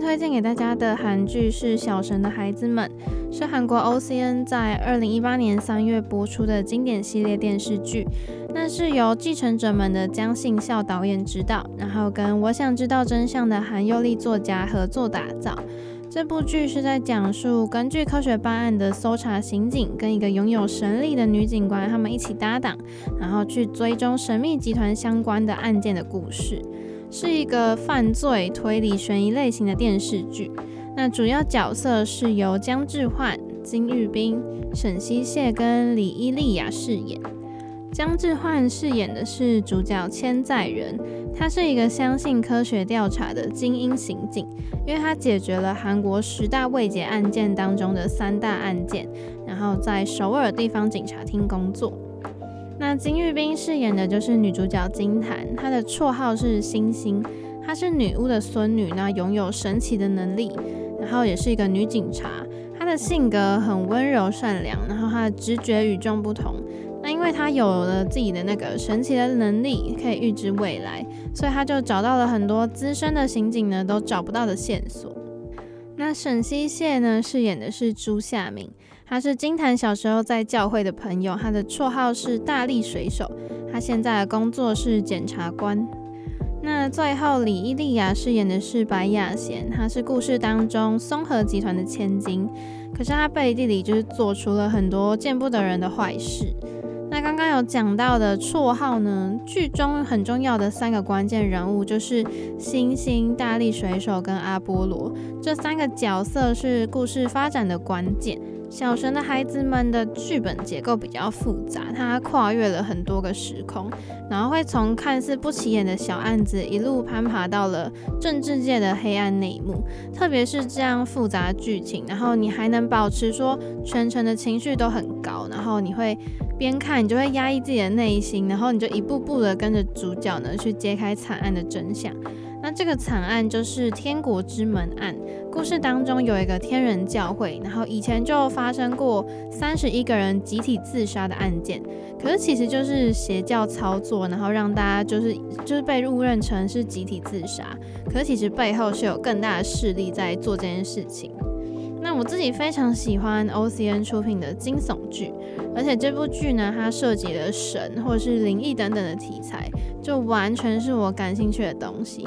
推荐给大家的韩剧是《小神的孩子们》，是韩国 OCN 在二零一八年三月播出的经典系列电视剧。那是由《继承者们》的姜信孝导演执导，然后跟《我想知道真相》的韩佑利作家合作打造。这部剧是在讲述根据科学办案的搜查刑警跟一个拥有神力的女警官，他们一起搭档，然后去追踪神秘集团相关的案件的故事。是一个犯罪推理悬疑类型的电视剧。那主要角色是由姜致焕、金玉彬、沈西谢跟李伊利亚饰演。姜致焕饰演的是主角千载人，他是一个相信科学调查的精英刑警，因为他解决了韩国十大未解案件当中的三大案件，然后在首尔地方警察厅工作。那金玉彬饰演的就是女主角金檀，她的绰号是星星，她是女巫的孙女，那拥有神奇的能力，然后也是一个女警察。她的性格很温柔善良，然后她的直觉与众不同。那因为她有了自己的那个神奇的能力，可以预知未来，所以她就找到了很多资深的刑警呢都找不到的线索。那沈西谢呢饰演的是朱夏明。他是金坛小时候在教会的朋友，他的绰号是大力水手。他现在的工作是检察官。那最后李伊利亚饰演的是白雅贤，她是故事当中松和集团的千金，可是她背地里就是做出了很多见不得人的坏事。那刚刚有讲到的绰号呢，剧中很重要的三个关键人物就是星星、大力水手跟阿波罗，这三个角色是故事发展的关键。小神的孩子们的剧本结构比较复杂，它跨越了很多个时空，然后会从看似不起眼的小案子一路攀爬到了政治界的黑暗内幕。特别是这样复杂剧情，然后你还能保持说全程的情绪都很高，然后你会边看你就会压抑自己的内心，然后你就一步步的跟着主角呢去揭开惨案的真相。那这个惨案就是天国之门案。故事当中有一个天人教会，然后以前就发生过三十一个人集体自杀的案件，可是其实就是邪教操作，然后让大家就是就是被误认成是集体自杀，可是其实背后是有更大的势力在做这件事情。那我自己非常喜欢 OCN 出品的惊悚剧，而且这部剧呢，它涉及了神或者是灵异等等的题材，就完全是我感兴趣的东西。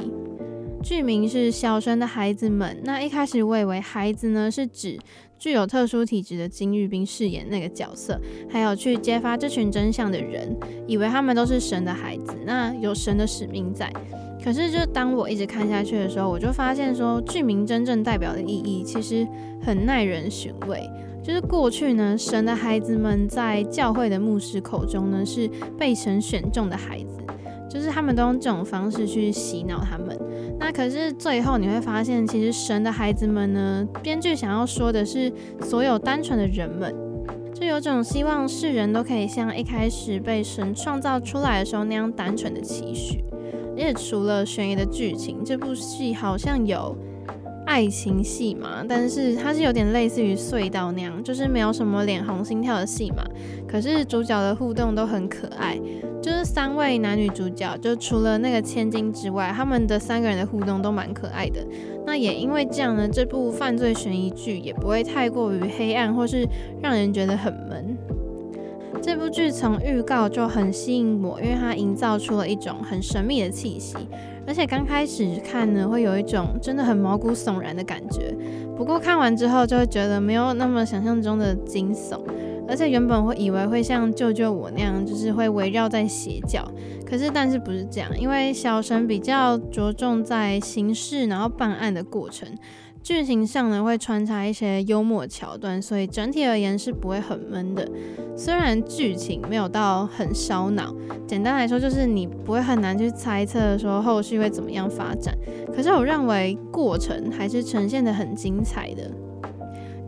剧名是《小神的孩子们》，那一开始我以为孩子呢是指具有特殊体质的金玉彬饰演那个角色，还有去揭发这群真相的人，以为他们都是神的孩子，那有神的使命在。可是就当我一直看下去的时候，我就发现说剧名真正代表的意义其实很耐人寻味。就是过去呢，神的孩子们在教会的牧师口中呢是被神选中的孩子。就是他们都用这种方式去洗脑他们，那可是最后你会发现，其实神的孩子们呢，编剧想要说的是所有单纯的人们，就有种希望世人都可以像一开始被神创造出来的时候那样单纯的期许。而且除了悬疑的剧情，这部戏好像有爱情戏嘛，但是它是有点类似于隧道那样，就是没有什么脸红心跳的戏嘛，可是主角的互动都很可爱。就是三位男女主角，就除了那个千金之外，他们的三个人的互动都蛮可爱的。那也因为这样呢，这部犯罪悬疑剧也不会太过于黑暗，或是让人觉得很闷。这部剧从预告就很吸引我，因为它营造出了一种很神秘的气息，而且刚开始看呢，会有一种真的很毛骨悚然的感觉。不过看完之后，就会觉得没有那么想象中的惊悚。而且原本会以为会像救救我那样，就是会围绕在邪教，可是但是不是这样，因为小神比较着重在刑事，然后办案的过程，剧情上呢会穿插一些幽默桥段，所以整体而言是不会很闷的。虽然剧情没有到很烧脑，简单来说就是你不会很难去猜测说后续会怎么样发展，可是我认为过程还是呈现的很精彩的。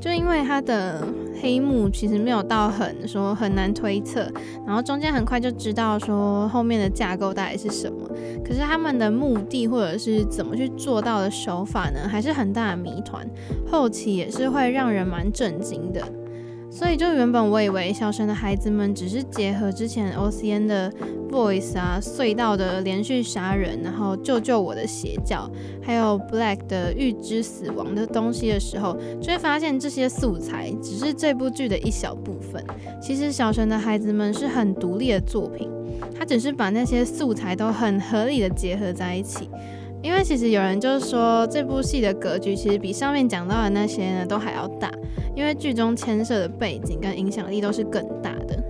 就因为它的黑幕其实没有到很说很难推测，然后中间很快就知道说后面的架构到底是什么，可是他们的目的或者是怎么去做到的手法呢，还是很大的谜团，后期也是会让人蛮震惊的。所以就原本我以为小神的孩子们只是结合之前 OCN 的 Voice 啊隧道的连续杀人，然后救救我的邪教，还有 Black 的预知死亡的东西的时候，就会发现这些素材只是这部剧的一小部分。其实小神的孩子们是很独立的作品，他只是把那些素材都很合理的结合在一起。因为其实有人就是说这部戏的格局其实比上面讲到的那些呢都还要大。因为剧中牵涉的背景跟影响力都是更大的。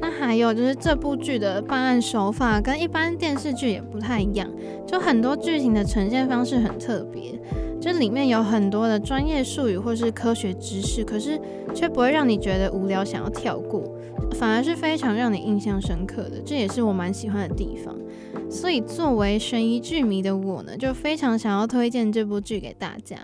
那还有就是这部剧的办案手法跟一般电视剧也不太一样，就很多剧情的呈现方式很特别，就里面有很多的专业术语或是科学知识，可是却不会让你觉得无聊想要跳过，反而是非常让你印象深刻的，这也是我蛮喜欢的地方。所以作为悬疑剧迷的我呢，就非常想要推荐这部剧给大家。